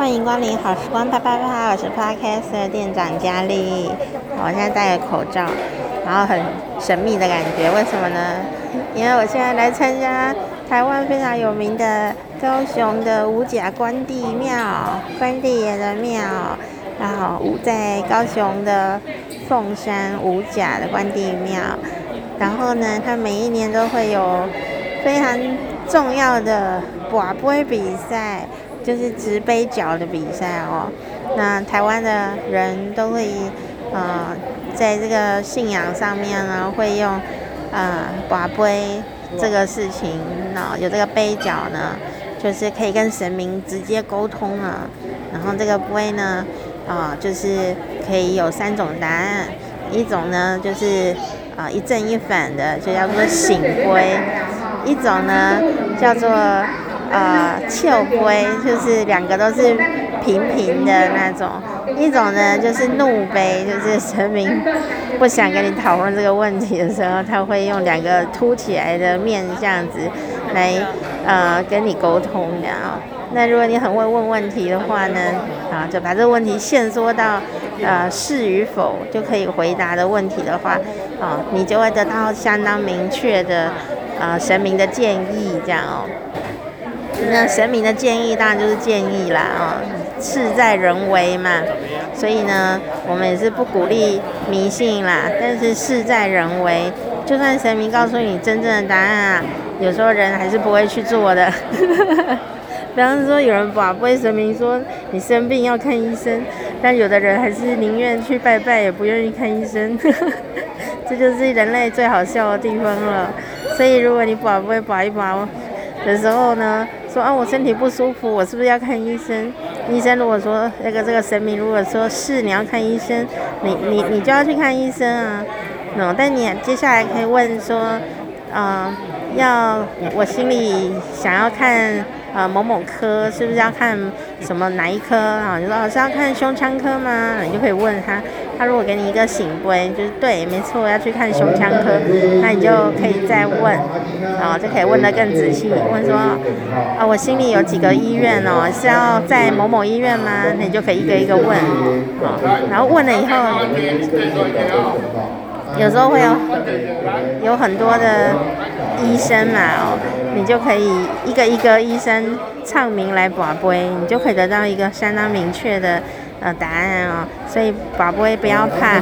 欢迎光临好时光啪啪啪，我是 Podcast 的店长佳丽。我现在戴个口罩，然后很神秘的感觉，为什么呢？因为我现在来参加台湾非常有名的高雄的五甲关帝庙，关帝爷的庙，然后在高雄的凤山五甲的关帝庙。然后呢，他每一年都会有非常重要的跋杯比赛，就是掷杯角的比赛哦。那台湾的人都会，呃，在这个信仰上面呢，会用呃把杯这个事情呢，有这个杯角呢，就是可以跟神明直接沟通了。然后这个杯呢，啊、就是可以有三种答案，一种呢就是。啊，一正一反的就叫做醒杯，一种呢叫做呃笑杯，就是两个都是平平的那种；一种呢就是怒杯，就是神明不想跟你讨论这个问题的时候，他会用两个凸起来的面这样子来呃跟你沟通的啊。那如果你很会问问题的话呢，啊，就把这个问题限缩到。呃，是与否就可以回答的问题的话，啊，你就会得到相当明确的，呃，神明的建议这样哦。那神明的建议当然就是建议啦，啊，事在人为嘛。所以呢，我们也是不鼓励迷信啦，但是事在人为，就算神明告诉你真正的答案啊，有时候人还是不会去做的。比方说，有人保不会神明说你生病要看医生，但有的人还是宁愿去拜拜，也不愿意看医生。这就是人类最好笑的地方了。所以，如果你跋杯跋一跋的时候呢，说啊我身体不舒服，我是不是要看医生？医生如果说那个这个神明如果说是你要看医生，你你你就要去看医生啊。那，但你接下来可以问说，啊、要我心里想要看。呃，某某科是不是要看什么哪一科啊？你说老师要看胸腔科吗？你就可以问他，他如果给你一个醒杯，就是对，没错，要去看胸腔科，那你就可以再问，然啊，就可以问得更仔细，问说，啊，我心里有几个医院哦，是要在某某医院吗？那你就可以一个一个问，啊，然后问了以后，有时候会有有很多的医生嘛，哦。你就可以一个一个医生唱名来跋杯，你就可以得到一个相当明确的呃答案哦。所以跋杯不要怕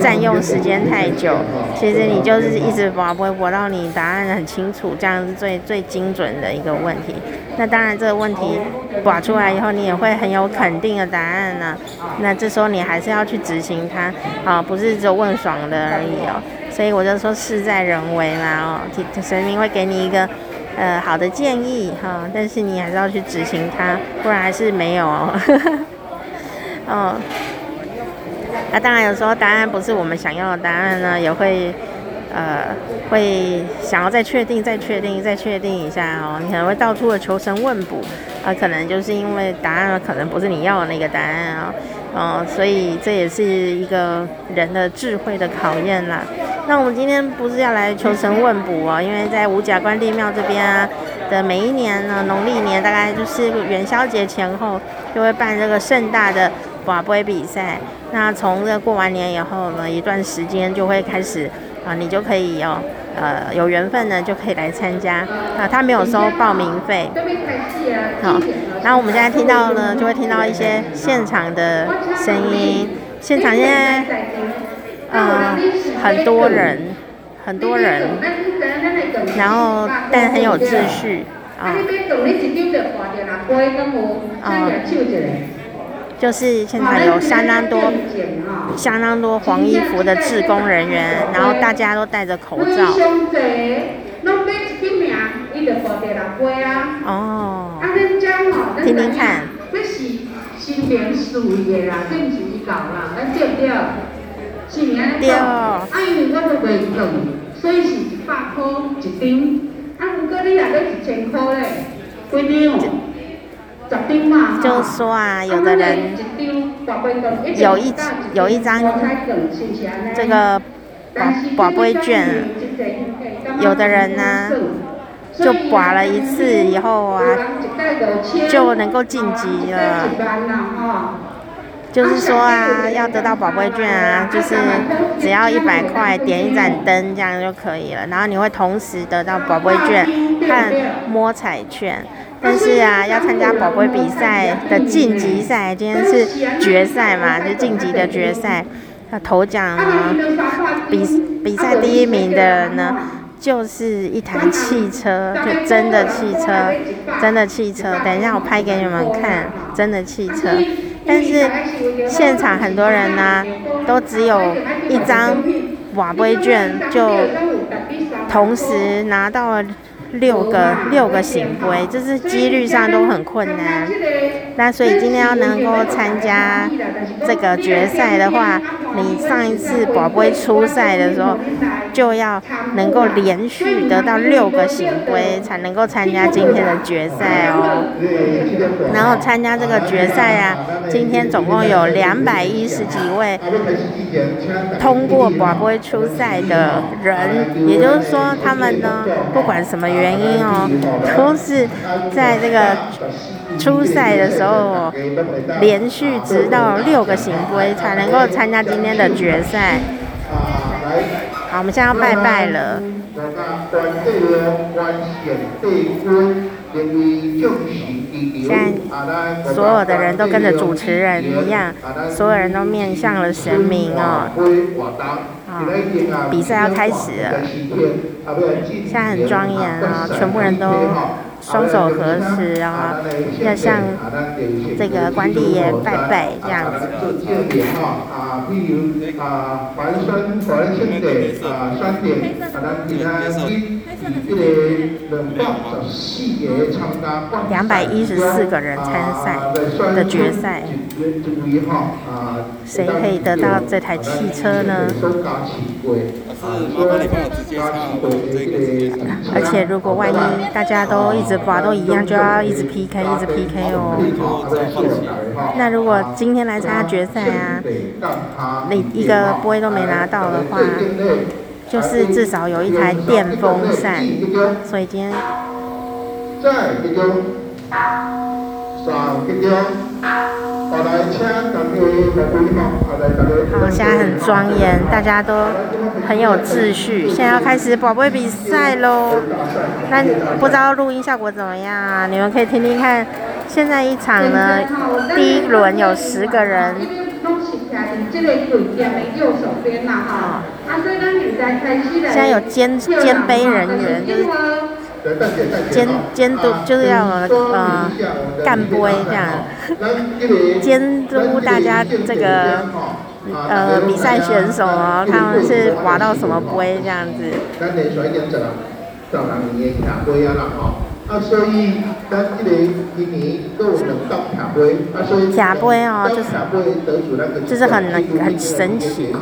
占用时间太久，其实你就是一直跋杯跋到你答案很清楚，这样是最最精准的一个问题。那当然这个问题跋出来以后，你也会很有肯定的答案呢。那这时候你还是要去执行它啊，不是只有问爽的而已哦。所以我就说事在人为嘛哦，神明会给你一个。呃，好的建议哈，但是你还是要去执行它，不然还是没有哦。哦，那当然有时候答案不是我们想要的答案呢，也会呃会想要再确定、再确定、再确定一下哦。你可能会到处的求神问卜，啊、可能就是因为答案可能不是你要的那个答案啊，哦，所以这也是一个人的智慧的考验啦。那我们今天不是要来求神问卜哦，因为在五甲关帝庙这边啊的每一年呢，农历年大概就是元宵节前后就会办这个盛大的跋杯比赛。那从这过完年以后呢，一段时间就会开始啊，你就可以有呃有缘分呢就可以来参加啊，他没有收报名费。好，然后我们现在听到呢，就会听到一些现场的声音，现场现在。呃，很多人，很多人，然后但很有秩序啊。啊，就是现场有相当多、相当多黄衣服的志工人员，然后大家都戴着口罩。哦，听听看。哦，啊，因为我都袂用，所以是一百块一张。啊，如果你若要一千几张？十张嘛。就说啊，有的人有一有一张这个宝宝贝券，有的人呢就刮了一次以后啊，就能够晋级了。就是说啊，要得到宝贝券啊，就是只要一百块点一盏灯这样就可以了，然后你会同时得到宝贝券和摸彩券。但是啊，要参加宝贝比赛的晋级赛，今天是决赛嘛，就晋级的决赛。那头奖呢，比比赛第一名的人呢，就是一台汽车，就真的汽车，真的汽车。等一下我拍给你们看，真的汽车。但是现场很多人呢、都只有一张瓦杯券，就同时拿到了六个六个行规，就是几率上都很困难。那所以今天要能够参加这个决赛的话，你上一次宝贝出赛的时候，就要能够连续得到六个行规，才能够参加今天的决赛哦。然后参加这个决赛啊，今天总共有两百一十几位通过宝贝出赛的人，也就是说，他们呢，不管什么原因哦，都是在这个。初赛的时候，连续直到六个行规才能够参加今天的决赛。好，我们现在要拜拜了。现在所有的人都跟着主持人一样，所有人都面向了神明哦。哦，比赛要开始了，现在很庄严啊，全部人都。双手合十，然后要向这个关帝爷拜拜，这样子。两百一十四个人参赛的决赛，谁可以得到这台汽车呢？而且如果万一大家都一直刮都一样，就要一直 PK，一直 PK 哦。那如果今天来参加决赛啊，你一个杯都没拿到的话，就是至少有一台电风扇。所以今天。好，现在很庄严，大家都很有秩序。现在要开始宝贝比赛喽，那不知道录音效果怎么样啊？你们可以听听看。现在一场呢，第一轮有十个人。现在有监监杯人员，就是。监监督就是要呃干杯这样，监督大家这个呃比赛选手哦，他们是划到什么杯这样子。卡杯哦，就是就是很很神奇。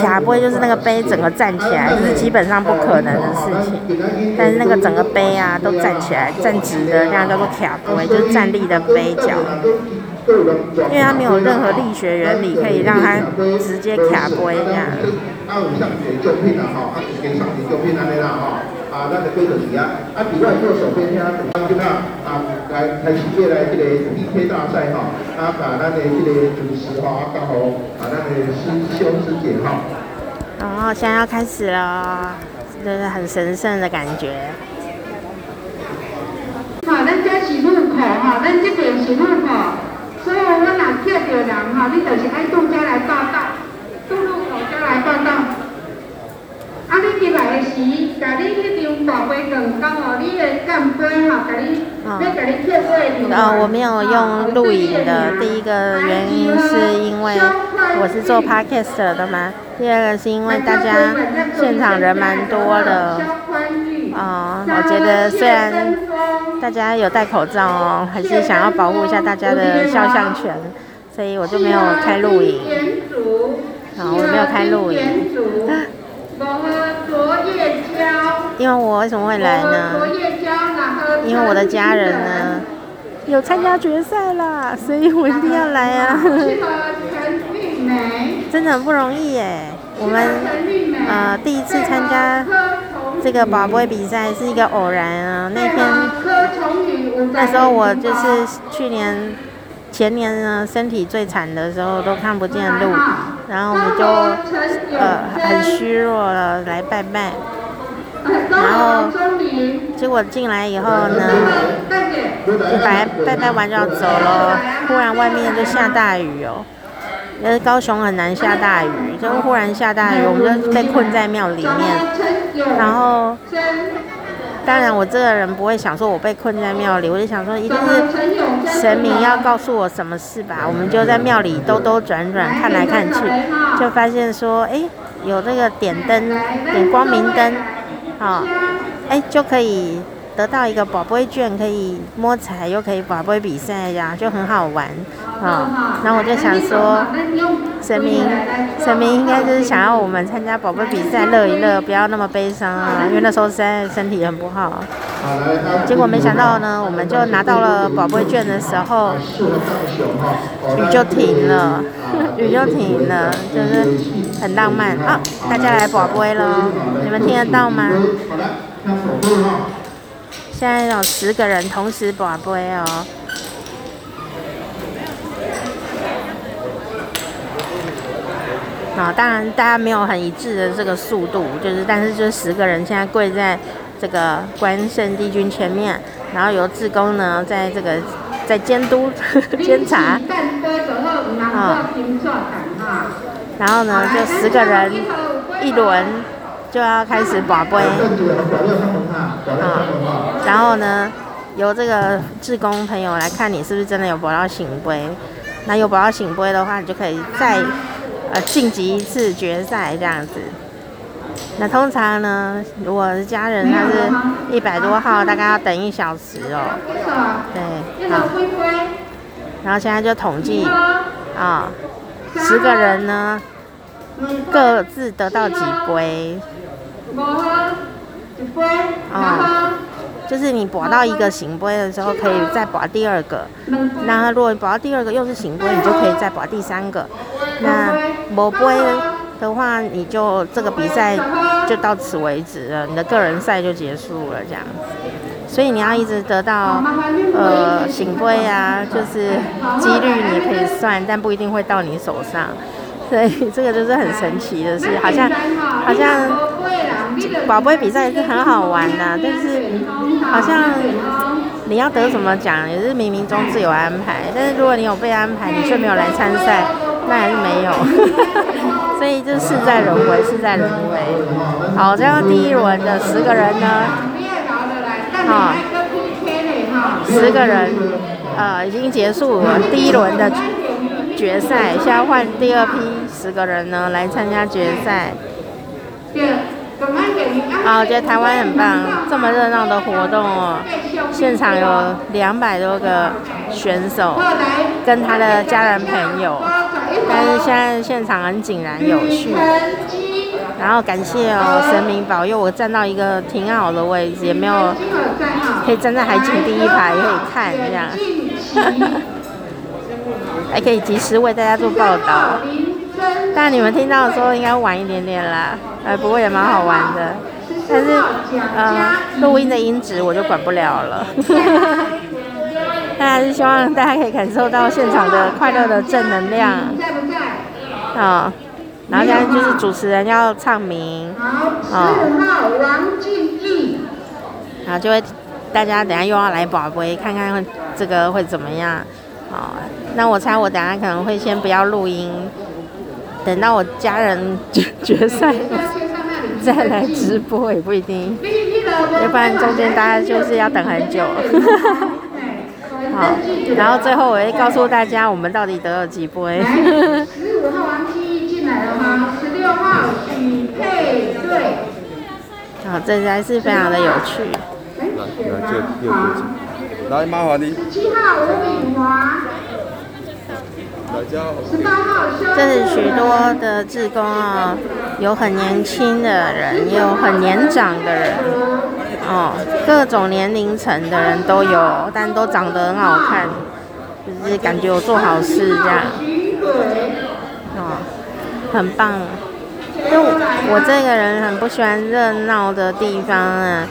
卡杯就是那个杯整个站起来，这是基本上不可能的事情。但是那个整个杯啊都站起来，站直的，那样叫做卡杯，就是站立的杯脚。因为它没有任何力学原理可以让它直接卡杯这样。啊，咱就继续啊！啊，比外右手边听，刚今啊啊来开始过来这个 PK 大赛哈，啊，把咱的这个主持哈，啊，刚好把，咱的师兄师姐哈。哦，现在要开始了，就是很神圣的感觉。好，咱这是入口哈，咱这边是入口，所以我若叫到人哈，你就是爱动家来报到，入口就来报道。啊！你入来时，甲你迄张大杯更高哦，你的干杯哈，甲你要甲你贴过的。呃，我没有用录影的，第一个原因是因为我是做 podcast 的嘛，第二个是因为大家现场人蛮多的。啊、我觉得虽然大家有戴口罩哦，还是想要保护一下大家的肖像权，所以我就没有开录影。好，我没有开录影。因为我为什么会来呢？因为我的家人呢有参加决赛啦，所以我一定要来啊！真的很不容易耶。我们呃第一次参加这个宝贝比赛是一个偶然啊。那天那时候我就是去年前年呢，身体最惨的时候都看不见路，然后我们就呃很虚弱了来拜拜，然后结果进来以后呢，就拜拜完就要走了，忽然外面就下大雨哦。因为高雄很难下大雨，就忽然下大雨，我们就被困在庙里面。然后，当然我这个人不会想说我被困在庙里，我就想说一定是神明要告诉我什么事吧。我们就在庙里兜兜转转看来看去，就发现说，哎，有那个点灯，点光明灯，啊，哎就可以。得到一个宝贝券，可以摸彩，又可以宝贝比赛呀，就很好玩啊。然后我就想说，神明，神明应该就是想要我们参加宝贝比赛，乐一乐，不要那么悲伤啊。因为那时候实在身体很不好。结果没想到呢，我们就拿到了宝贝券的时候，雨就停了，雨就停了，就是很浪漫啊。大家来宝贝喽，你们听得到吗？现在有十个人同时把杯哦，啊，当然大家没有很一致的这个速度，就是但是就是十个人现在跪在这个关圣帝君前面，然后由志工呢在这个在监督 监察，啊，然后呢就十个人一轮。就要开始把杯，啊，然后呢，由这个志工朋友来看你是不是真的有博到醒杯，那有博到醒杯的话，你就可以再呃晋级一次决赛这样子。那通常呢，如果是家人他是一百多号，大概要等一小时哦。对，好。然后现在就统计啊，十个人呢各自得到几杯。五杯。啊，就是你拔到一个圣杯的时候，可以再拔第二个。那如果拔到第二个又是圣杯，你就可以再拔第三个。那没杯的话，你就这个比赛就到此为止了，你的个人赛就结束了这样。所以你要一直得到呃圣杯啊，就是几率你可以算，但不一定会到你手上。所以这个就是很神奇的事，好像好像宝贝比赛是很好玩的，但是好像你要得什么奖也是冥冥中自有安排。但是如果你有被安排，你却没有来参赛，那还是没有。所以就事在人为，事在人为。好，这样第一轮的十个人呢，啊，十个人呃已经结束了第一轮的。决赛，现在换第二批十个人呢来参加决赛。啊，我觉得台湾很棒，这么热闹的活动哦，现场有两百多个选手跟他的家人朋友，但是现在现场很井然有序。然后感谢哦，神明保佑我站到一个挺好的位置，也没有可以站在海景第一排，可以看这样。还可以及时为大家做报道，但你们听到的时候应该晚一点点啦，呃，不过也蛮好玩的，但是呃，录音的音质我就管不了了，但还是希望大家可以感受到现场的快乐的正能量，啊，然后现在就是主持人要唱名，啊，然后就会大家等下又要来宝贝，看看这个会怎么样。好，那我猜我等下可能会先不要录音，等到我家人决决赛 再来直播也不一定，要不然中间大家就是要等很久。好，然后最后我会告诉大家我们到底得了几杯。十五号王七进来了吗？十六号许配对。好，这才是非常的有趣。来，麻烦你。十七号吴敏华。这是许多的志工啊，有很年轻的人，也有很年长的人，哦，各种年龄层的人都有，但都长得很好看，就是感觉有做好事这样。哦，很棒。就我这个人很不喜欢热闹的地方啊，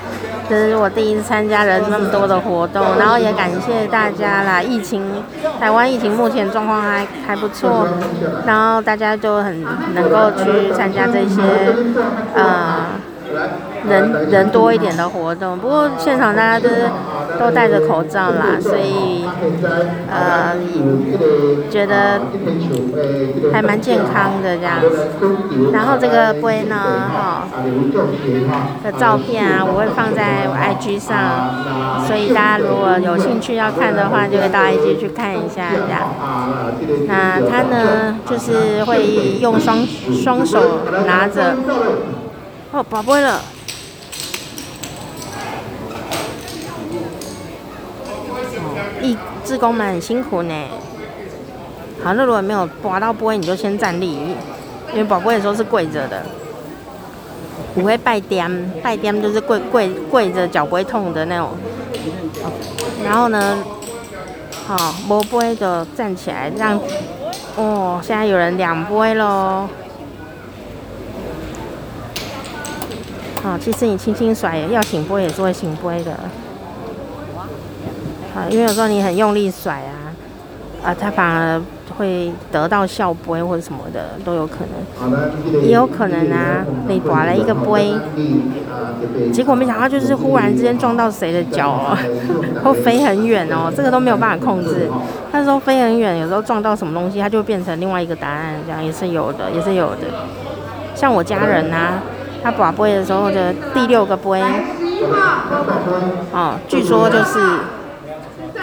这是我第一次参加人那么多的活动，然后也感谢大家啦。疫情，台湾疫情目前状况还还不错，然后大家就很能够去参加这些，呃。人人多一点的活动，不过现场大家都都戴着口罩啦，所以呃觉得还蛮健康的这样子。然后这个杯呢，哈、的照片啊，我会放在我 IG 上，所以大家如果有兴趣要看的话，就会到 IG 去看一下这样。那他呢，就是会用双双手拿着。哦，宝贝了！义志工们很辛苦呢。好，那如果没有拔到杯，你就先站立，因为拔杯的时候是跪着的，不会拜点，拜点就是跪跪跪着，脚不会痛的那种。然后呢，好、哦，摸杯的站起来，让哦，现在有人两杯喽。好、哦，其实你轻轻甩，要醒杯也是会醒杯的。啊，因为有时候你很用力甩啊，啊，它反而会得到笑杯或者什么的都有可能。也有可能啊，你拔了一个杯，结果没想到就是忽然之间撞到谁的脚哦，或飞很远哦，这个都没有办法控制。那时候飞很远，有时候撞到什么东西，它就变成另外一个答案，这样也是有的，也是有的。像我家人啊。他拔杯的时候的第六个杯，哦，据说就是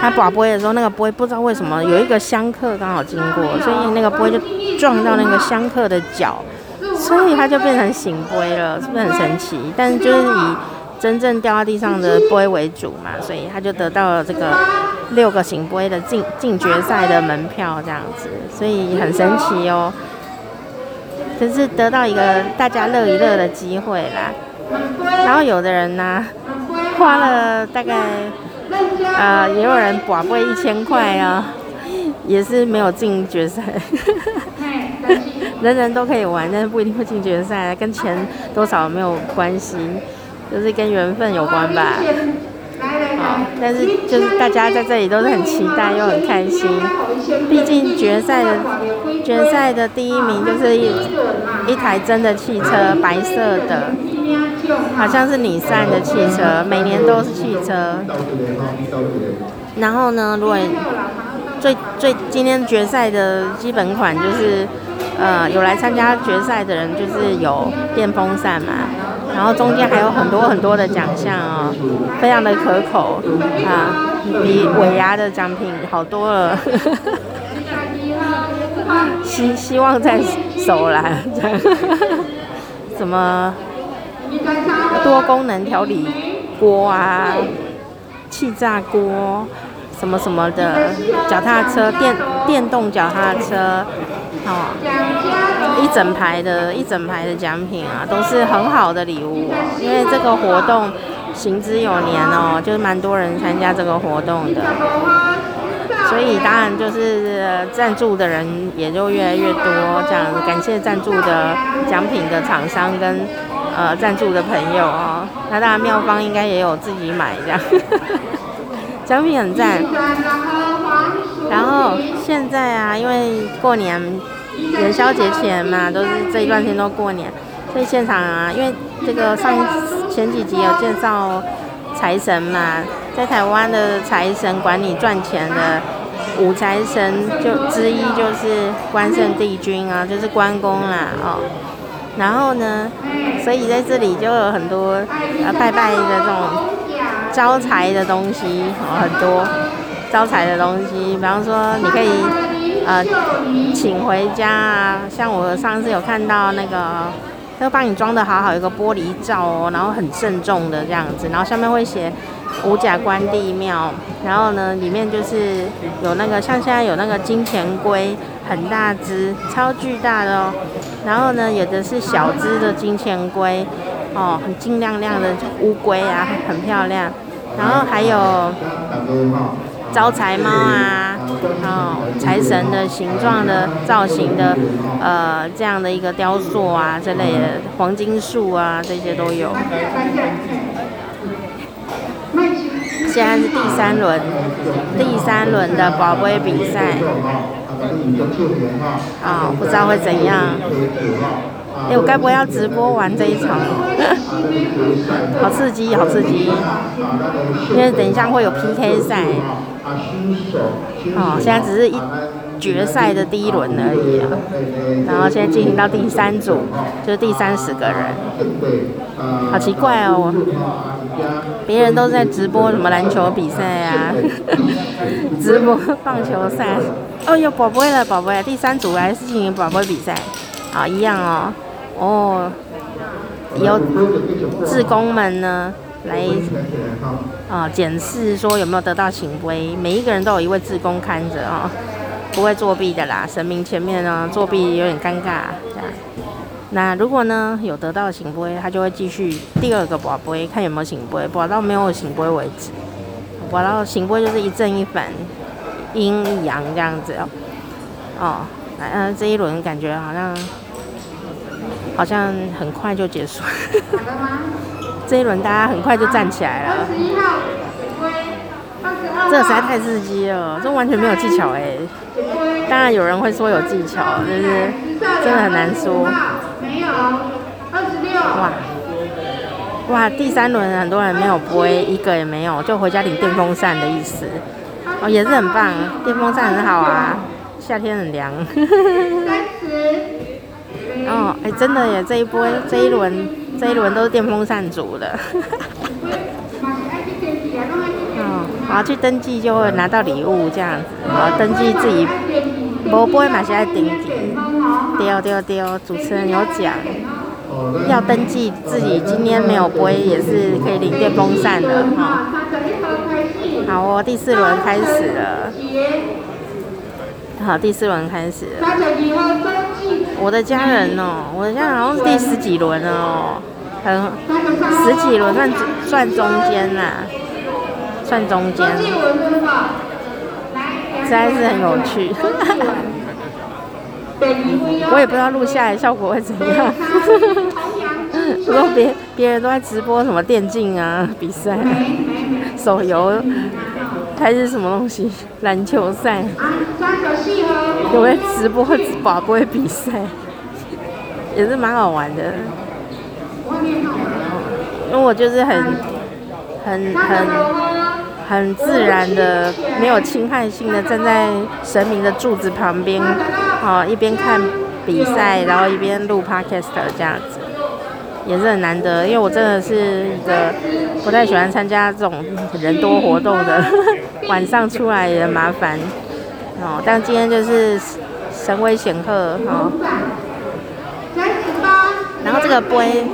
他拔杯的时候，那个杯不知道为什么有一个香客刚好经过，所以那个杯就撞到那个香客的脚，所以他就变成醒杯了，是不是很神奇？但是就是以真正掉到地上的杯为主嘛，所以他就得到了这个六个醒杯的进进决赛的门票这样子，所以很神奇哦。只是得到一个大家乐一乐的机会啦，然后有的人呢、花了大概，呃，也有人寡不一千块啊，也是没有进决赛。人人都可以玩，但是不一定会进决赛，跟钱多少没有关系，就是跟缘分有关吧。好，但是就是大家在这里都是很期待又很开心，毕竟决赛的决赛的第一名就是一一台真的汽车，白色的，好像是尼桑的汽车，每年都是汽车。然后呢，如果最最今天决赛的基本款就是，呃，有来参加决赛的人就是有电风扇嘛。然后中间还有很多很多的奖项哦，非常的可口啊，比尾牙的奖品好多了。希希望在手啦，怎么多功能调理锅啊，气炸锅，什么什么的，脚踏车电电动脚踏车，哦。一整排的一整排的奖品啊，都是很好的礼物哦。因为这个活动行之有年哦，就是蛮多人参加这个活动的，所以当然就是赞助的人也就越来越多。这样感谢赞助的奖品的厂商跟呃赞助的朋友哦。那当然庙方应该也有自己买这样，奖品很赞。然后现在啊，因为过年。元宵节前嘛，都是这一段时间都过年，所以现场啊，因为这个上前几集有介绍财神嘛，在台湾的财神管你赚钱的五财神就之一就是关圣帝君啊，就是关公啦哦。然后呢，所以在这里就有很多呃拜拜的这种招财的东西哦，很多招财的东西，比方说你可以。呃，请回家啊！像我上次有看到那个，他会帮你装得好好，有个玻璃罩哦，然后很慎重的这样子，然后上面会写五甲关帝庙，然后呢，里面就是有那个像现在有那个金钱龟，很大只，超巨大的哦。然后呢，有的是小只的金钱龟，哦，很金亮亮的乌龟啊，很漂亮。然后还有招财猫啊，哦。财神的形状的造型的，呃，这样的一个雕塑啊，之类的黄金树啊，这些都有。现在是第三轮，第三轮的宝贝比赛，啊、哦，不知道会怎样。哎，我该不会要直播完这一场？好刺激，好刺激！因为等一下会有 PK 赛。哦，现在只是一决赛的第一轮而已啊。然后现在进行到第三组，就是第三十个人。好奇怪哦，别人都在直播什么篮球比赛啊，直播棒球赛。哦，哟宝贝了，宝贝！第三组还是进行宝贝比赛，好，一样哦。哦，有志工们呢来啊检视说有没有得到圣杯，每一个人都有一位志工看着啊、哦，不会作弊的啦。神明前面呢作弊有点尴尬，这样。那如果呢有得到圣杯，他就会继续第二个博杯，看有没有圣杯，博到没有圣杯为止。博到圣杯就是一正一反，阴阳这样子哦。哦，来，嗯，这一轮感觉好像。好像很快就结束，这一轮大家很快就站起来了。这实在太刺激了，这完全没有技巧哎。当然有人会说有技巧，但是真的很难说。哇哇，第三轮很多人没有杯，一个也没有，就回家领电风扇的意思。哦，也是很棒，电风扇很好啊，夏天很凉。哦，哎，真的耶！这一波、这一轮、这一轮都是电风扇组的。哦，好，去登记就会拿到礼物这样子。好，登记自己，无杯嘛是爱登记。对对对，主持人有讲，要登记自己今天没有杯也是可以领电风扇的哈。好哦，第四轮开始了。好，第四轮开始了。我的家人哦，我的家人好像是第十几轮哦，很十几轮算算中间啦，算中间，实在是很有趣。我也不知道录下来效果会怎样。如果别别人都在直播什么电竞啊比赛、手游还是什么东西篮球赛。有会直播宝贝比赛，也是蛮好玩的。因为我就是很、很、很、很自然的，没有侵害性的站在神明的柱子旁边，哦，一边看比赛，然后一边录 podcast 这样子，也是很难得。因为我真的是一个不太喜欢参加这种人多活动的，晚上出来也麻烦。哦，但今天就是神威显赫哦。然后这个杯，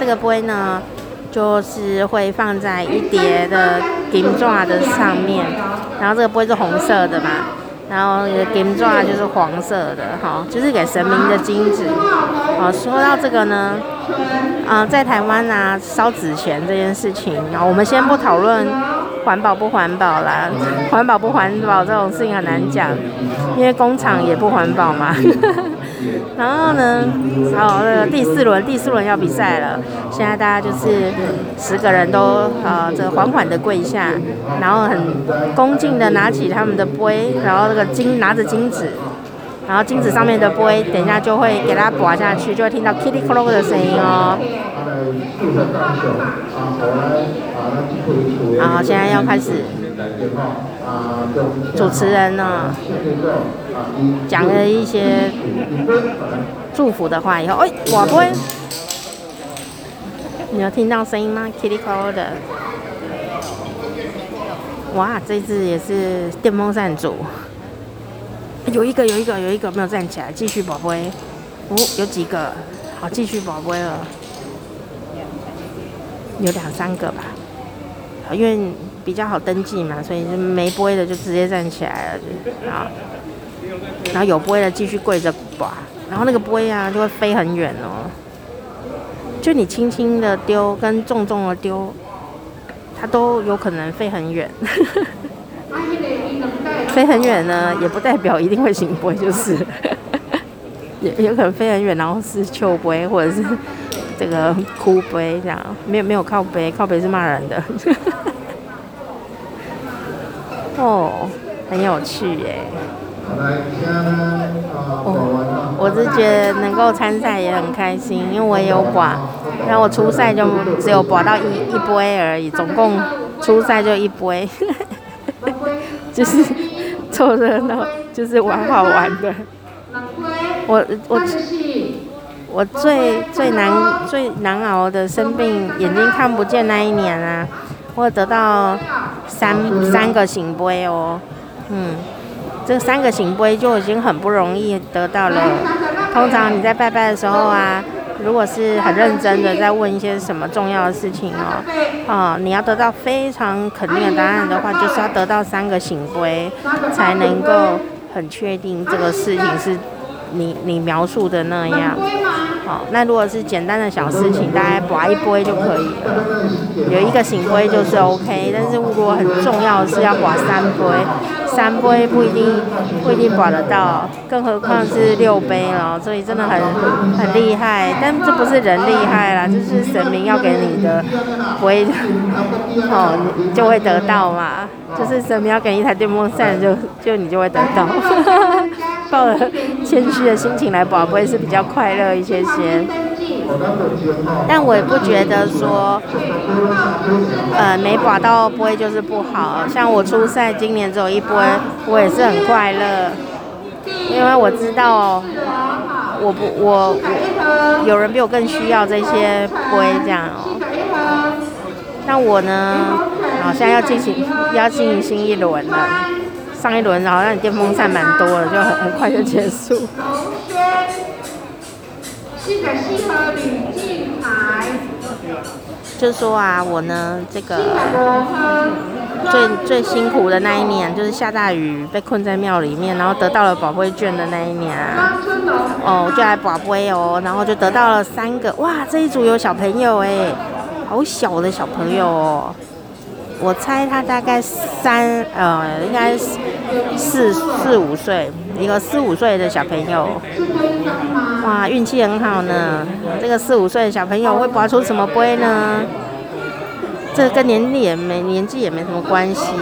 这个杯呢，就是会放在一叠的金纸的上面。然后这个杯是红色的嘛，然后金纸就是黄色的哈，就是给神明的金子。哦，说到这个呢，啊、在台湾啊，烧纸钱这件事情，然后我们先不讨论。环保不环保啦？环保不环保这种事情很难讲，因为工厂也不环保嘛。然后呢，好，那个第四轮，第四轮要比赛了。现在大家就是十个人都呃，这个缓缓的跪下，然后很恭敬的拿起他们的杯，然后那个金拿着金子，然后金子上面的杯，等一下就会给它刮下去，就会听到 kitty clock 的声音哦。好，现在要开始。主持人呢，讲了一些祝福的话以后，哎，我不会。你有听到声音吗？Kitty call 的。哇，这只也是电风扇组。有一个，有一个，有一个没有站起来，继续宝贝。哦，有几个？好，继续宝贝了。有两三个吧。因为比较好登记嘛，所以就没杯的就直接站起来了，就啊，然后有杯的继续跪着拔，然后那个杯啊就会飞很远哦，就你轻轻的丢跟重重的丢，它都有可能飞很远。飞很远呢，也不代表一定会圣杯，就是也有可能飞很远，然后是笑杯或者是这个哭杯这样，没有没有靠杯，靠杯是骂人的。哦，很有趣耶。哦，我是觉得能够参赛也很开心，因为我也有拔，然后我初赛就只有拔到一一波而已，总共初赛就一波，就是凑热闹，就是玩好玩的。我我我最最难最难熬的生病，眼睛看不见那一年啊，我得到三三个行杯哦，嗯。这三个行杯就已经很不容易得到了。通常你在拜拜的时候啊，如果是很认真的在问一些什么重要的事情哦，哦，你要得到非常肯定的答案的话，就是要得到三个行杯，才能够很确定这个事情是你你描述的那样。好，那如果是简单的小事情，大概拔一杯就可以了，有一个醒杯就是 OK。但是如果很重要的是要拔三杯。三杯不一定不一定拔得到，更何况是六杯了，所以真的很很厉害。但这不是人厉害啦，就是神明要给你的杯，哦，你就会得到嘛。就是神明要给你一台电风扇，就就你就会得到。抱着谦虚的心情来刮，不会是比较快乐一些些。但我也不觉得说，呃，没拔到不会就是不好。像我初赛今年只有一波，我也是很快乐，因为我知道，我不我我有人比我更需要这些杯这样哦。那我呢，好像要进行要进行新一轮了，上一轮然后让你电风扇蛮多了，就很很快就结束。就说啊，我呢，这个最最辛苦的那一年，就是下大雨被困在庙里面，然后得到了宝贝券的那一年啊，哦，就来宝贝哦，然后就得到了三个，哇，这一组有小朋友哎，好小的小朋友哦。我猜他大概三呃，应该是四四五岁，一个四五岁的小朋友，哇，运气很好呢。这个四五岁的小朋友会拔出什么杯呢？这跟年龄也没年纪也没什么关系，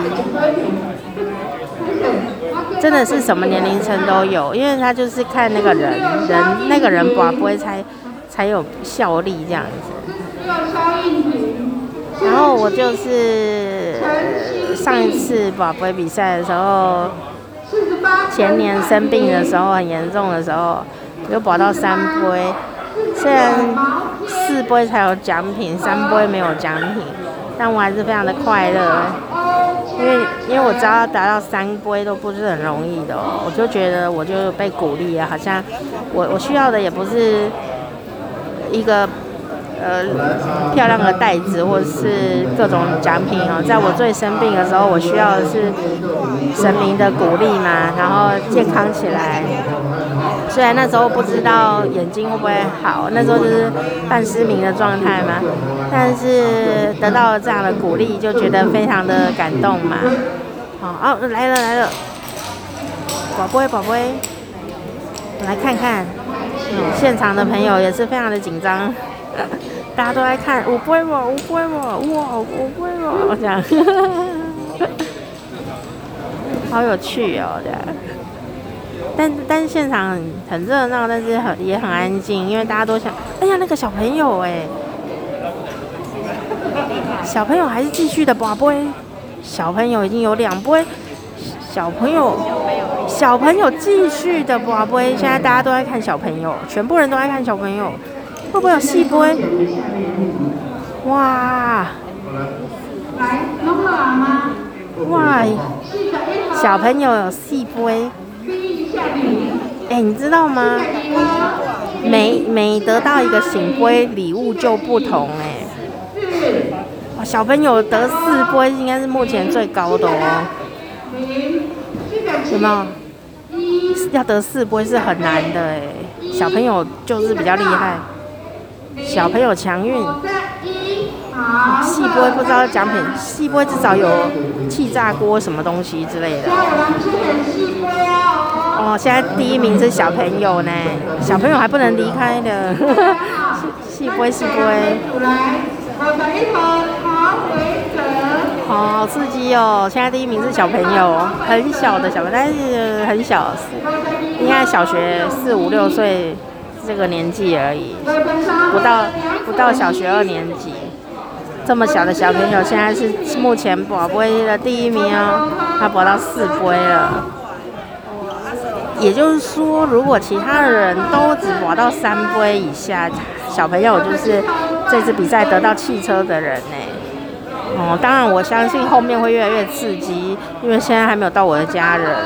真的是什么年龄层都有，因为他就是看那个人人那个人拔杯才才有效力这样子。然后我就是上一次拔杯比赛的时候，前年生病的时候很严重的时候，又保到三杯，虽然四杯才有奖品，三杯没有奖品，但我还是非常的快乐，因为因为我知道要达到三杯都不是很容易的，我就觉得我就被鼓励了，好像我我需要的也不是一个。呃，漂亮的袋子或者是各种奖品哦，在我最生病的时候，我需要的是神明的鼓励嘛，然后健康起来。虽然那时候不知道眼睛会不会好，那时候就是半失明的状态嘛，但是得到了这样的鼓励，就觉得非常的感动嘛。好，哦，来了来了，宝贝宝贝，来看看，现场的朋友也是非常的紧张。大家都在看，我不会嘛，我不会，哇，我不会嘛，我讲，好有趣哦，这样。但但是现场很热闹，但是很也很安静，因为大家都想，哎呀，那个小朋友哎，小朋友还是继续的拔杯，小朋友已经有两杯，小朋友，小朋友继续的拔杯，现在大家都在看小朋友，全部人都在看小朋友。会不会有四杯？哇！哇！小朋友有四杯。哎，你知道吗？每每得到一个圣杯，礼物就不同哎。哇！小朋友得四杯应该是目前最高的哦。有没有？要得四杯是很难的哎。小朋友就是比较厉害。小朋友强运，细波不知道奖品，细波至少有气炸锅什么东西之类的。哦，现在第一名是小朋友呢，小朋友还不能离开的。细波细杯。好，好刺激哦！现在第一名是小朋友，很小的小朋友，但是很小，应该小学四五六岁这个年纪而已，不到不到小学二年级。这么小的小朋友，现在是目前博杯的第一名哦，他博到四杯了。也就是说，如果其他的人都只博到三杯以下，小朋友就是这次比赛得到汽车的人呢。哦，当然我相信后面会越来越刺激，因为现在还没有到我的家人，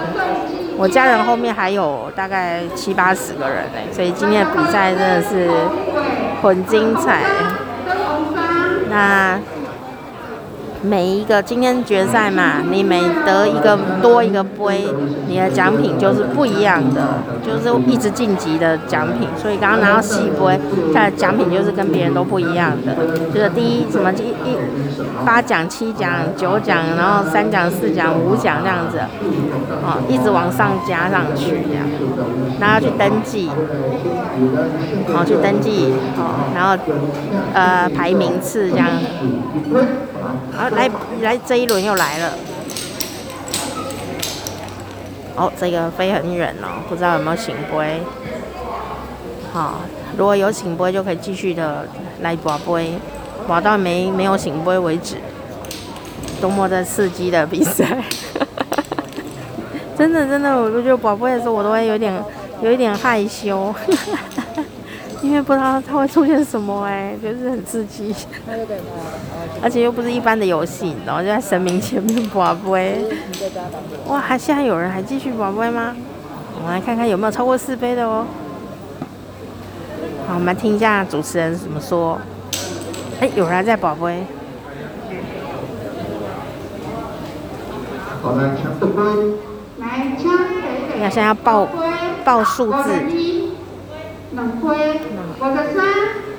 我家人后面还有大概七八十个人呢，所以今天的比赛真的是很精彩。那。每一个今天决赛嘛，你每得一个多一个杯，你的奖品就是不一样的，就是一直晋级的奖品。所以刚刚拿到细杯，它的奖品就是跟别人都不一样的，就是第一什么一一八奖、七奖、九奖，然后三奖、四奖、五奖这样子，哦，一直往上加上去这样，然后去登记，哦去登记，哦，然后呃排名次这样。好，来来，这一轮又来了。哦，这个飞很远哦，不知道有没有醒杯。好，如果有醒杯，就可以继续的来博杯，博到没没有醒杯为止。多么的刺激的比赛！真的真的，我就觉得博杯的时候，我都会有点有一点害羞。因为不知道它会出现什么哎，就是很刺激，而且又不是一般的游戏，然后就在神明前面博杯。哇，还现在有人还继续博杯吗？我们来看看有没有超过四杯的哦。好，我们来听一下主持人怎么说。哎，有人还在博杯。你看，现在要报报数字。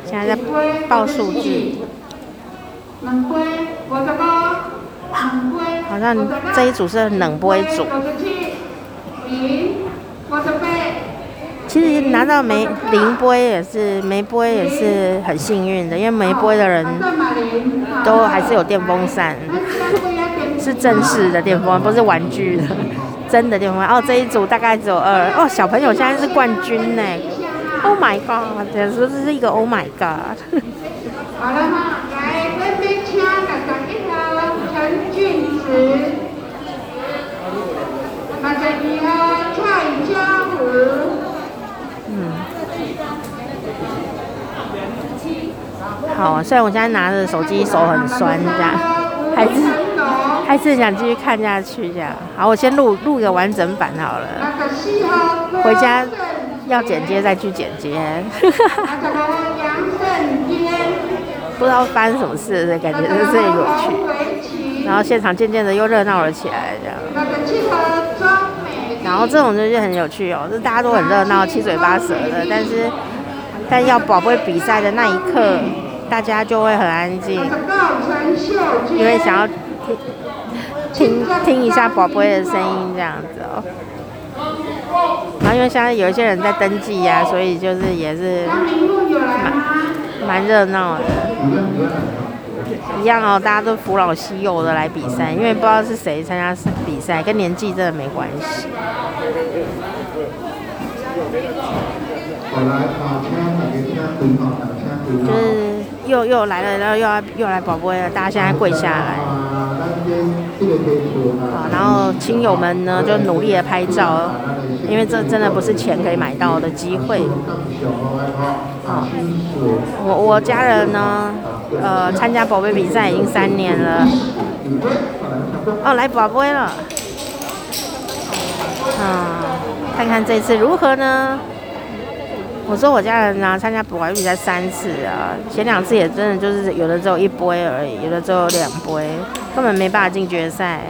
现在在报数字，好像这一组是冷杯组。其实拿到梅零杯也是梅杯也是很幸运的，因为梅杯的人都还是有电风扇，是正式的电风扇，不是玩具的，真的电风扇。哦，这一组大概只有二。哦，小朋友现在是冠军呢。Oh my god！简直是一个 Oh my god！好了哈，来分别请大家一号陈俊慈，八十二号蔡家武。嗯。好，虽然我现在拿着手机手很酸，这样，还是还是想继续看下去，这样。好，我先录录一个完整版好了，回家。要剪接再去剪接，不知道发生什么事的感觉，就是这里有趣。然后现场渐渐的又热闹了起来，这样。然后这种就是很有趣哦，就大家都很热闹，七嘴八舌的。但是，但要宝贝比赛的那一刻，大家就会很安静，因为想要听听听一下宝贝的声音，这样子哦。然后因为现在有一些人在登记呀、所以就是也是蛮蛮热闹的。一样哦，大家都扶老携幼的来比赛，因为不知道是谁参加比赛，跟年纪真的没关系。就是又又来了，然后又要又来博杯了，大家现在跪下来。好，然后亲友们呢就努力的拍照，因为这真的不是钱可以买到的机会。好，我我家人呢，呃，参加宝贝比赛已经三年了。哦，来宝贝了。啊，看看这次如何呢？我说我家人呢，参加宝贝比赛三次啊，前两次也真的就是有的只有一杯而已，有的只有两杯，根本没办法进决赛。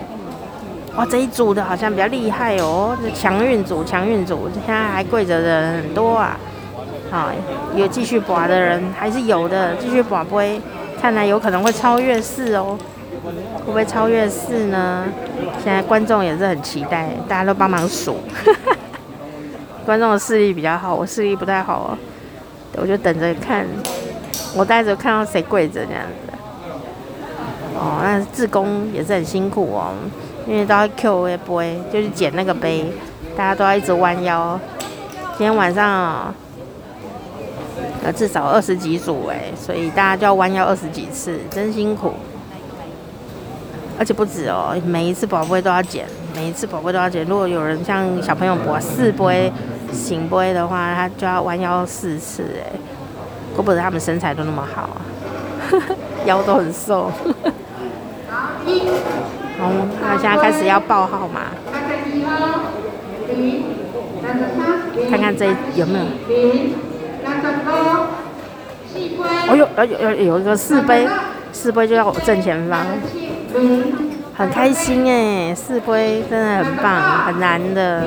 哇，这一组的好像比较厉害哦，这强运组，强运组，现在还跪着的人很多啊。好，有继续拔的人还是有的，继续拔杯，参看来有可能会超越四哦，会不会超越四呢？现在观众也是很期待，大家都帮忙数。观众的视力比较好，我视力不太好哦，我就等着看，我待着看到谁跪着这样。哦，那志工也是很辛苦哦，因为都要 Q 一杯，就是捡那个杯，大家都要一直弯腰。今天晚上、哦。至少二十几组哎，所以大家就要弯腰二十几次，真辛苦。而且不止哦，每一次宝贝都要捡，每一次宝贝都要捡。如果有人像小朋友博四杯、醒杯的话，他就要弯腰四次哎。怪不得他们身材都那么好，腰都很瘦。好，那现在开始要报号码，看看这有没有。哦呦，有有有一个四杯，四杯就在我正前方，很开心哎，四杯真的很棒，很难的。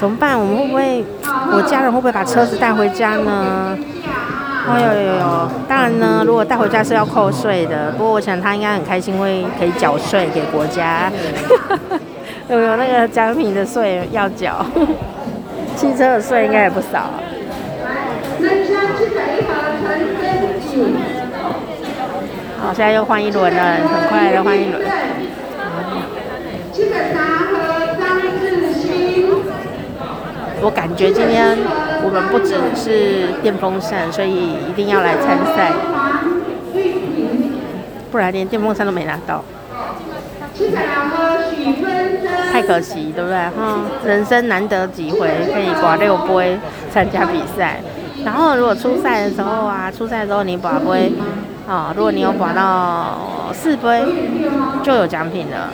怎么办？我们会不会，我家人会不会把车子带回家呢？哦有有有，当然呢，如果带回家是要扣税的，不过我想他应该很开心，会可以缴税给国家，有有那个奖品的税要缴？汽车的税应该也不少。好，现在又换一轮了，很快又换一轮。我感觉今天我们不只是电风扇，所以一定要来参赛，不然连电风扇都没拿到。太可惜，对不对？哈，人生难得几回可以挂六杯参加比赛。然后如果初赛的时候啊，初赛的时候你挂杯，啊，如果你有挂到四杯，就有奖品了，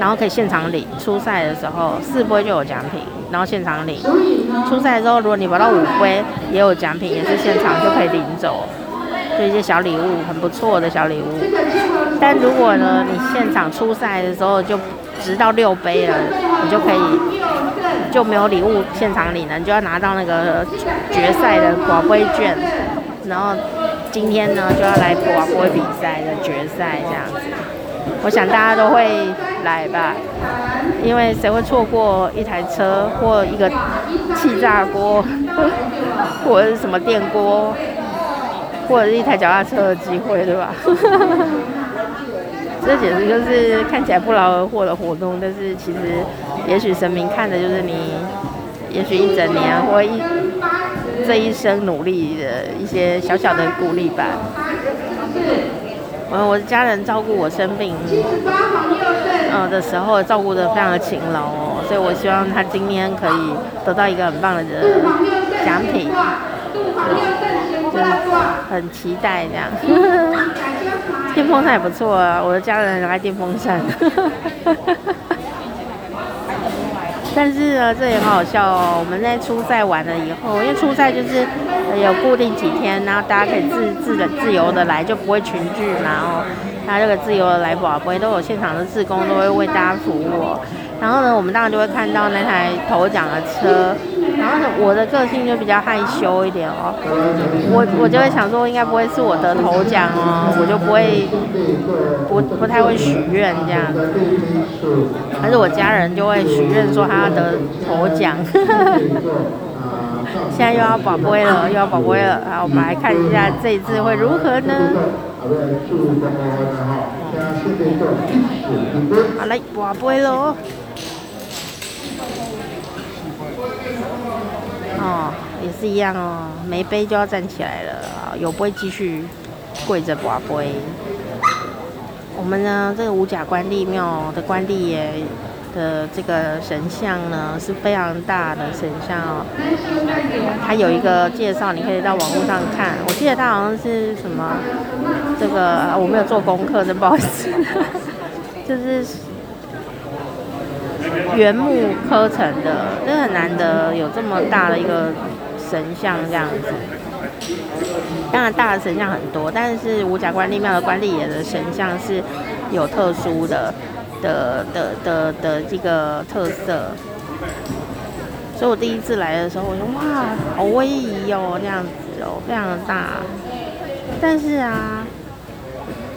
然后可以现场领。初赛的时候四杯就有奖品，然后现场领。初赛的时候如果你挂到五杯，也有奖品，也是现场就可以领走，就一些小礼物，很不错的小礼物。但如果呢，你现场初赛的时候就直到六杯了，你就可以就没有礼物现场领了，你就要拿到那个决赛的寡杯券，然后今天呢就要来寡杯比赛的决赛这样子。我想大家都会来吧，因为谁会错过一台车或一个气炸锅，或者是什么电锅，或者是一台脚踏车的机会，对吧？这简直就是看起来不劳而获的活动，但是其实，也许神明看的就是你，也许一整年或一这一生努力的一些小小的鼓励吧。我我的家人照顾我生病，呃的时候照顾的非常的勤劳哦，所以我希望他今天可以得到一个很棒的奖品，就是很期待这样。电风扇也不错啊，我的家人很爱电风扇。但是呢，这也很好笑哦。我们在初赛完了以后，因为初赛就是有固定几天，然后大家可以自自的自由的来，就不会群聚嘛。然后他这个自由的来宝不会都有现场的志工都会为大家服务。然后呢，我们当然就会看到那台头奖的车。然后呢，我的个性就比较害羞一点哦。我我就会想说，应该不会是我得头奖哦，我就不会不不太会许愿这样。但是我家人就会许愿说他要得头奖。现在又要宝贝了，又要宝贝了。好，我们来看一下这一次会如何呢？好来，宝贝喽。哦，也是一样哦，没杯就要站起来了，有杯继续跪着拔杯。我们呢，这个五甲关帝庙的关帝爷的这个神像呢，是非常大的神像哦。它有一个介绍，你可以到网络上看。我记得它好像是什么，这个我没有做功课，真不好意思，就是。原木刻成的，真的很难得有这么大的一个神像这样子。当然，大的神像很多，但是五甲关帝庙的关帝爷的神像是有特殊的的的的的这个特色。所以我第一次来的时候，我说哇，好威仪哦，这样子哦，非常的大。但是啊，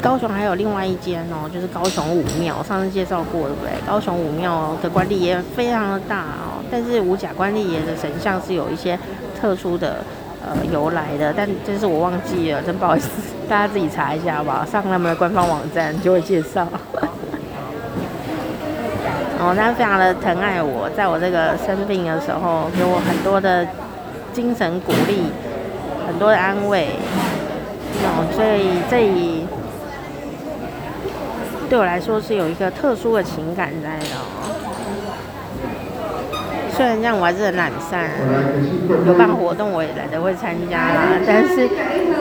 高雄还有另外一间哦，就是高雄武庙，上次介绍过对不对？高雄武庙的关帝爷非常的大哦，但是五甲关帝爷的神像是有一些特殊的呃由来的，但这是我忘记了，真不好意思，大家自己查一下好不好？上他们的官方网站就会介绍。哦，他非常的疼爱我，在我这个生病的时候，给我很多的精神鼓励，很多的安慰。哦，所以这里对我来说是有一个特殊的情感在的哦。虽然这样，我还是很懒散，有办活动我也懒得会参加啦。但是，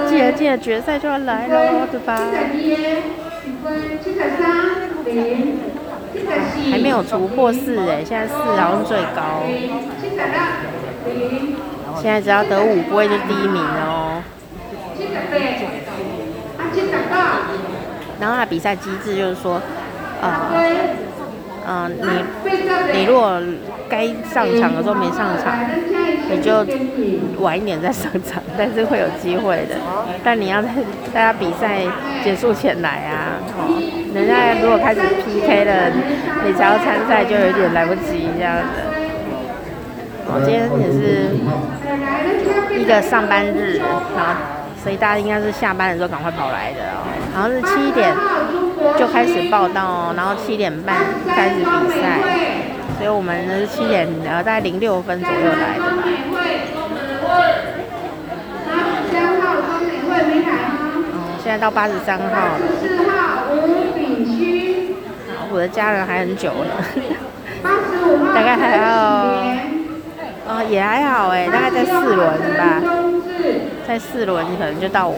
既然进了决赛就要来了，对吧？还没有突破四哎，现在四好像最高。现在只要得五不会就第一名哦。然后他比赛机制就是说，呃，呃，你你如果该上场的时候没上场，你就晚一点再上场，但是会有机会的。但你要在大家比赛结束前来啊，哦。人家如果开始 PK 了，你才要参赛就有点来不及这样子。我今天也是一个上班日，然后所以大家应该是下班的时候赶快跑来的哦。然后是七点就开始报到，然后七点半开始比赛，所以我们是七点呃大概零六分左右来的吧。哦，现在到八十三号了。我的家人还很久呢，大概还要，哦，也还好哎，大概在四轮吧，在四轮可能就到我，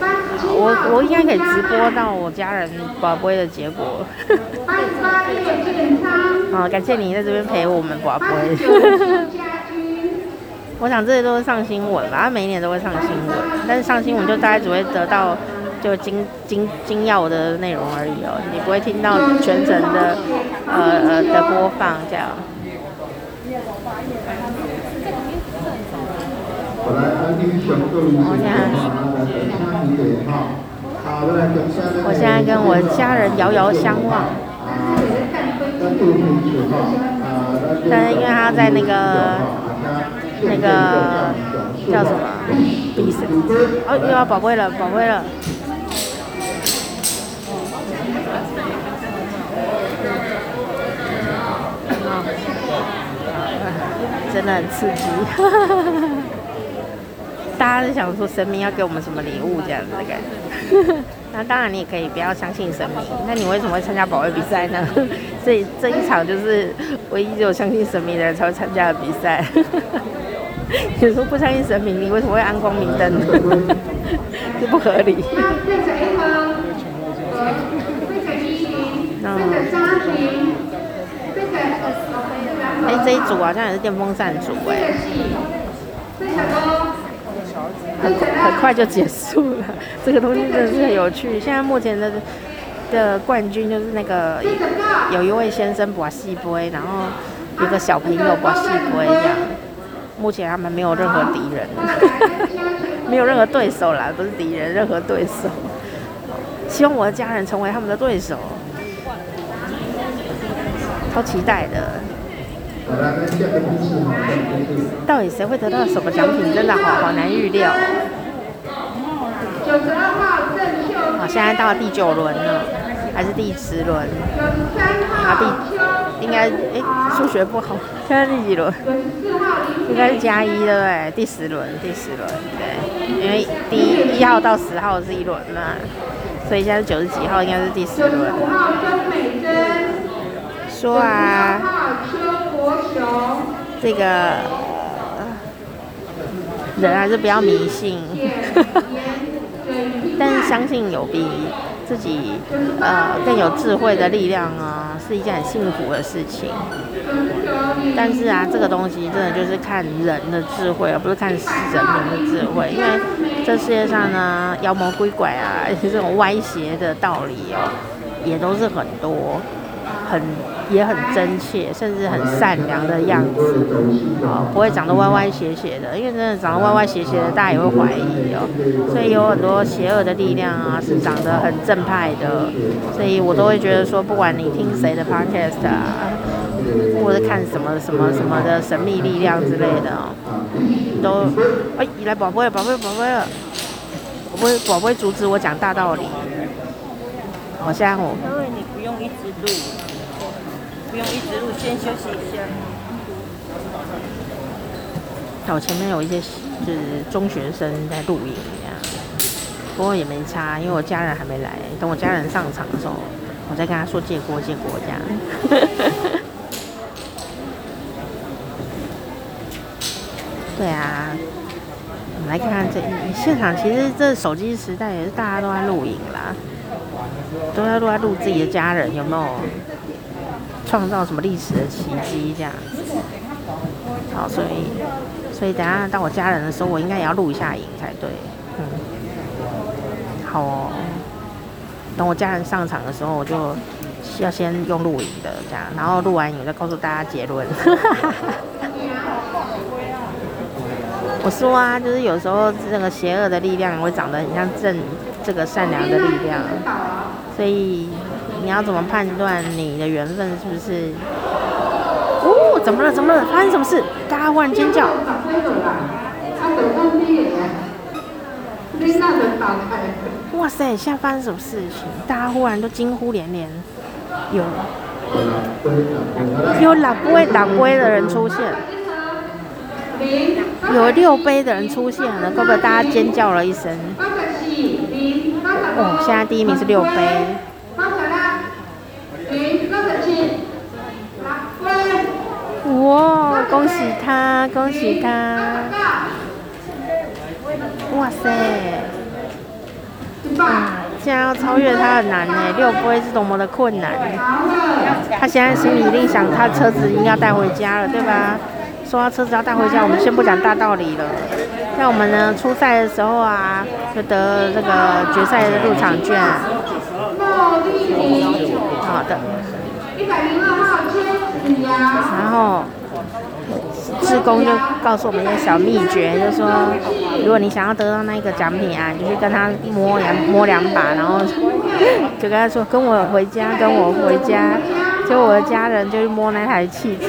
我我应该可以直播到我家人宝贝的结果。好，感谢你在这边陪我们宝贝。我想这些都是上新闻吧，他每一年都会上新闻，但是上新闻就大概只会得到。就精精精要的内容而已哦，你不会听到全程的呃呃的播放这样。我现在我现在跟我家人遥遥相望。但是因为他在那个那个叫什么比赛，哦又要宝贝了，宝贝了。真的很刺激，大家是想说神明要给我们什么礼物这样子的感觉。那当然你也可以不要相信神明，那你为什么会参加保卫比赛呢？这这一场就是唯一只有相信神明的人才会参加的比赛。有时候不相信神明，你为什么会安光明灯？这不合理。哎、欸，这一组好像也是电风扇组哎，很快就结束了。这个东西真的是很有趣。现在目前的的冠军就是那个有一位先生博西杯，然后有个小朋友博西杯这样。目前他们没有任何敌人，没有任何对手啦，不是敌人，任何对手。希望我的家人成为他们的对手，超期待的。到底谁会得到什么奖品？真的好好难预料。好，现在到了第九轮了，还是第十轮？啊，第应该哎，数学不好，现在第几轮？应该是加一对不对？第十轮，第十轮，对，因为第一号到十号是一轮嘛，所以现在是九十几号应该是第十轮。说啊。这个人还是不要迷信，但是相信有比自己呃更有智慧的力量啊，是一件很幸福的事情。但是啊，这个东西真的就是看人的智慧，而不是看神明的智慧。因为这世界上呢，妖魔鬼怪啊，这种歪邪的道理哦，也都是很多很。也很真切，甚至很善良的样子，哦，不会长得歪歪斜斜的，因为真的长得歪歪斜斜的，大家也会怀疑哦。所以有很多邪恶的力量啊，是长得很正派的，所以我都会觉得说，不管你听谁的 podcast 啊，或者看什么什么什么的神秘力量之类的哦，都哎，来宝贝，宝贝宝贝了，宝贝宝贝阻止我讲大道理。好像我。因为你不用一直录，不用一直录，先休息一下。我前面有一些就是中学生在录影这样，不过也没差，因为我家人还没来，等我家人上场的时候，我再跟他说借锅借锅这样。对啊，我们来看看这现场，其实这手机时代也是大家都在录影啦。都在录，在录自己的家人有没有创造什么历史的奇迹这样子？好，所以所以等下到我家人的时候，我应该也要录一下影才对。嗯，好哦。等我家人上场的时候，我就要先用录影的这样，然后录完影再告诉大家结论。我说啊，就是有时候这个邪恶的力量会长得很像正这个善良的力量。所以你要怎么判断你的缘分是不是？哦，怎么了？怎么了？发生什么事？大家忽然尖叫！哇塞！现在发生什么事情？大家忽然都惊呼连连。有有老龟老龟的人出现，有六杯的人出现了，各位大家尖叫了一声。哦，现在第一名是六杯。哇，恭喜他，恭喜他！哇塞！嗯，现在要超越他很难呢，六杯是多么的困难。他现在心里一定想，他车子应该要带回家了，对吧？说他车子要带回家，我们先不讲大道理了。像我们呢，初赛的时候啊，就得这个决赛的入场券。好的。然后，志工就告诉我们一个小秘诀，就说，如果你想要得到那个奖品啊，你就去跟他摸两摸两把，然后就跟他说：“跟我回家，跟我回家。”就我的家人就去摸那台汽车，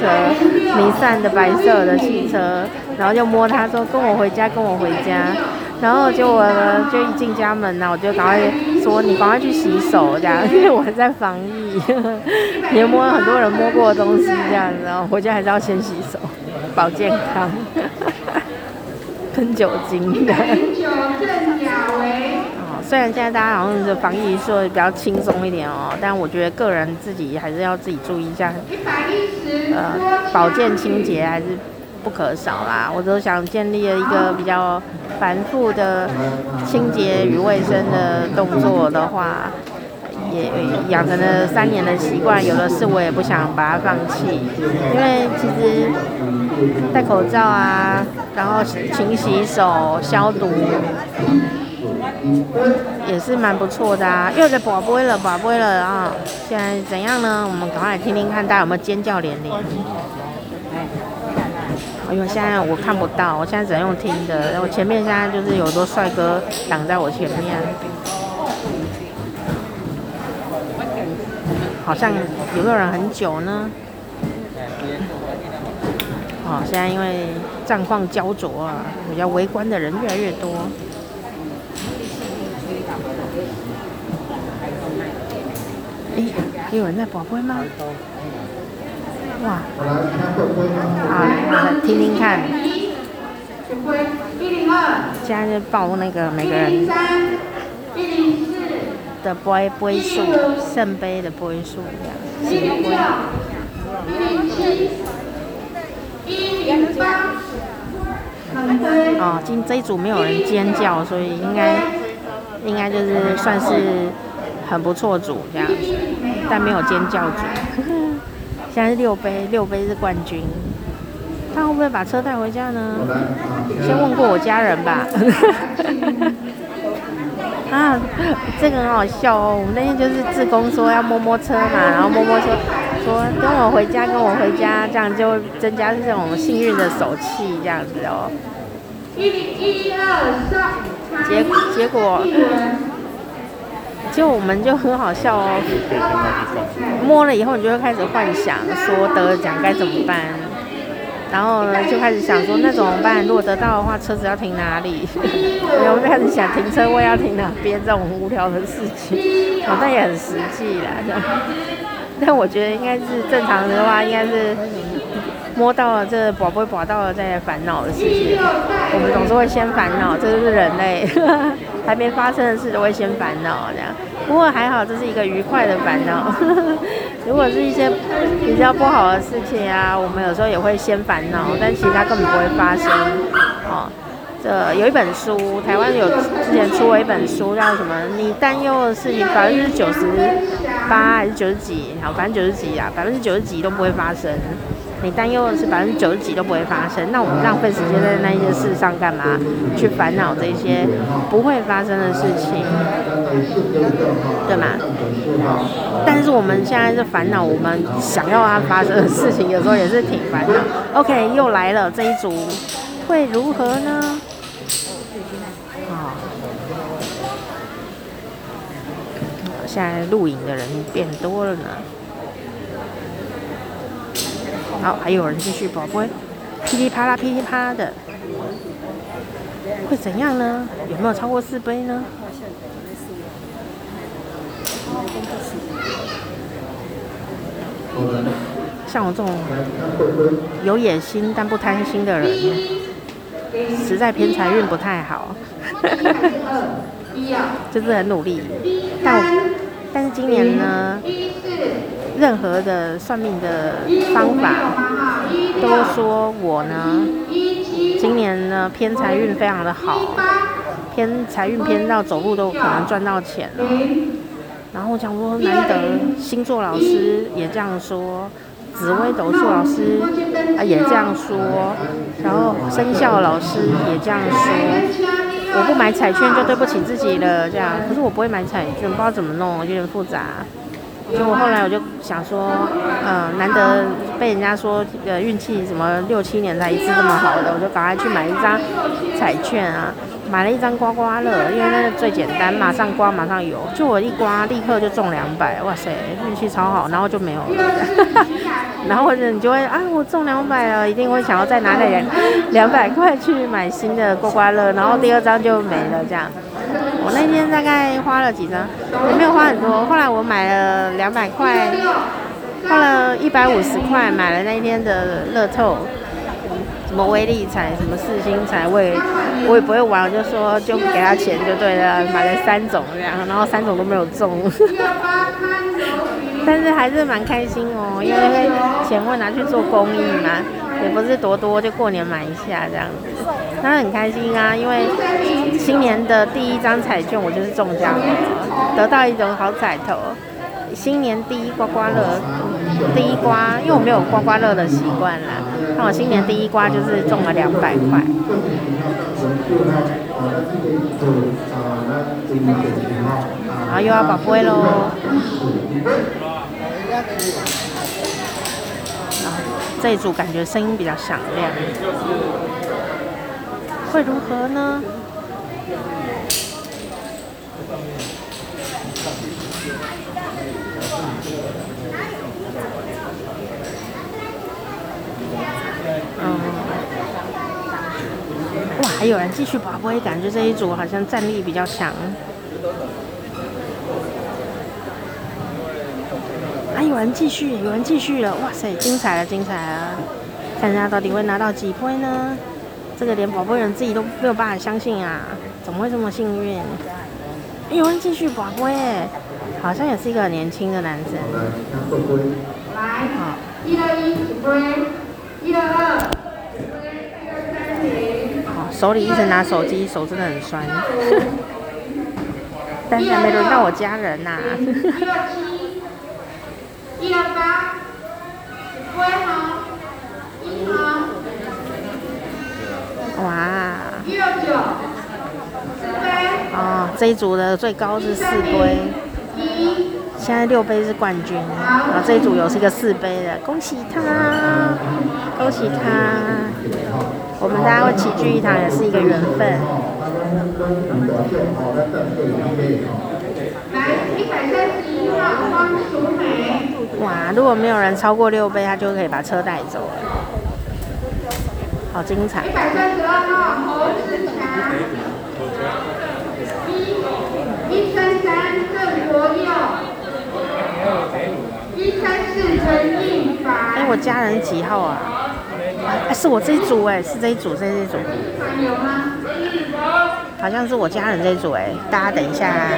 尼桑的白色的汽车，然后就摸他说，跟我回家，跟我回家。然后就我呢，就一进家门呢，我就赶快说，你赶快去洗手这样，因为我还在防疫，也摸了很多人摸过的东西这样，然后回家还是要先洗手，保健康，喷酒精的。虽然现在大家好像是防疫说比较轻松一点哦，但我觉得个人自己还是要自己注意一下，呃，保健清洁还是不可少啦。我都想建立了一个比较繁复的清洁与卫生的动作的话，也养成了三年的习惯，有的事我也不想把它放弃，因为其实戴口罩啊，然后勤洗手、消毒。也是蛮不错的啊，又在宝贝了，宝贝了啊！现在怎样呢？我们赶快来听听看，大家有没有尖叫连连？哎呦，现在我看不到，我现在只能用听的。我前面现在就是有很多帅哥挡在我前面，好像有没有人很久呢？哦，现在因为战况焦灼啊，比较围观的人越来越多。哎，有人在宝贝吗？哇！好，来听听看。现在就报那个每个人的杯杯数，圣杯的杯数这样。一零六，一零七，一零八。哦，今这一组没有人尖叫，所以应该应该就是算是。很不错组这样子，但没有尖叫组。现在是六杯，六杯是冠军。他会不会把车带回家呢？先问过我家人吧。啊，这个很好笑哦。我们那天就是志工说要摸摸车嘛，然后摸摸车，说跟我回家，跟我回家，这样就增加这种幸运的手气，这样子哦。一、二、三，结结果，就我们就很好笑哦。摸了以后，你就会开始幻想，说得奖该怎么办？然后呢，就开始想说那怎么办？如果得到的话，车子要停哪里？然后就开始想停车位要停哪边，这种无聊的事情，好像也很实际啦。这样，但我觉得应该是正常的话，应该是摸到了这宝贝，宝到了在烦恼的事情。我们总是会先烦恼，这就是人类 还没发生的事都会先烦恼这样。不过还好，这是一个愉快的烦恼。如果是一些比较不好的事情啊，我们有时候也会先烦恼，但其实它根本不会发生。哦，这有一本书，台湾有之前出过一本书，叫什么？你担忧的事情百分之九十八还是九十几？好，反正九十几啊，百分之九十几都不会发生。你担忧的是百分之九十几都不会发生，那我们浪费时间在那一些事上干嘛？去烦恼这些不会发生的事情，对吗？但是我们现在是烦恼我们想要它发生的事情，有时候也是挺烦恼。OK，又来了这一组，会如何呢？啊，现在录影的人变多了呢。好，还有人继续宝贝，噼里啪啦，噼里啪啦的，会怎样呢？有没有超过四杯呢？像我这种有野心但不贪心的人，实在偏财运不太好，就是很努力，但但是今年呢？任何的算命的方法都说我呢，今年呢偏财运非常的好，偏财运偏到走路都可能赚到钱了。然后我想说，难得星座老师也这样说，紫微斗数老师啊也这样说，然后生肖老师也这样说。我不买彩券就对不起自己了，这样。可是我不会买彩券，不知道怎么弄，有点复杂。所以我后来我就想说，嗯、难得被人家说呃运气什么六七年才一次这么好的，我就赶快去买一张彩券啊，买了一张刮刮乐，因为那个最简单，马上刮马上有，就我一刮立刻就中两百，哇塞，运气超好，然后就没有了，然后或者你就会啊，我中两百了，一定会想要再拿那两两百块去买新的刮刮乐，然后第二张就没了这样。我那天大概花了几张，也没有花很多。后来我买了两百块，花了一百五十块买了那一天的乐透，什么威力彩，什么四星彩，我也我也不会玩，我就说就给他钱就对了，买了三种这样，然后三种都没有中，但是还是蛮开心哦，因为钱会拿去做公益嘛，也不是多多就过年买一下这样子。他很开心啊，因为新年的第一张彩券我就是中奖了，得到一种好彩头。新年第一刮刮乐，第一刮，因为我没有刮刮乐的习惯啦，那我新年第一刮就是中了两百块。然后又要宝贝喽，这一组感觉声音比较响亮。会如何呢？嗯，哇，还有人继续拔杯，感觉这一组好像战力比较强。有人继续，有人继续了，哇塞，精彩了，精彩了！看一下到底会拿到几杯呢？这个连宝贝人自己都没有办法相信啊！怎么会这么幸运？有人继续宝贝耶，好像也是一个很年轻的男生。来，好，一二一，宝贝，一二二，好，手里一直拿手机，手真的很酸。但是还没轮到我家人呐、啊。一二八，一二八，宝贝好，一号。哇！哦，这一组的最高是四杯，现在六杯是冠军，然后这一组有是一个四杯的，恭喜他，恭喜他！我们大家会齐聚一堂，也是一个缘分。来，一百三十一号方淑美。哇，如果没有人超过六杯，他就可以把车带走了，好精彩！一百三十二号侯志强，一三三郑国佑，一三四陈应凡。哎，我家人几号啊？哎，是我这一组哎，是这一组，这一组。好像是我家人这一组哎，大家等一下啊。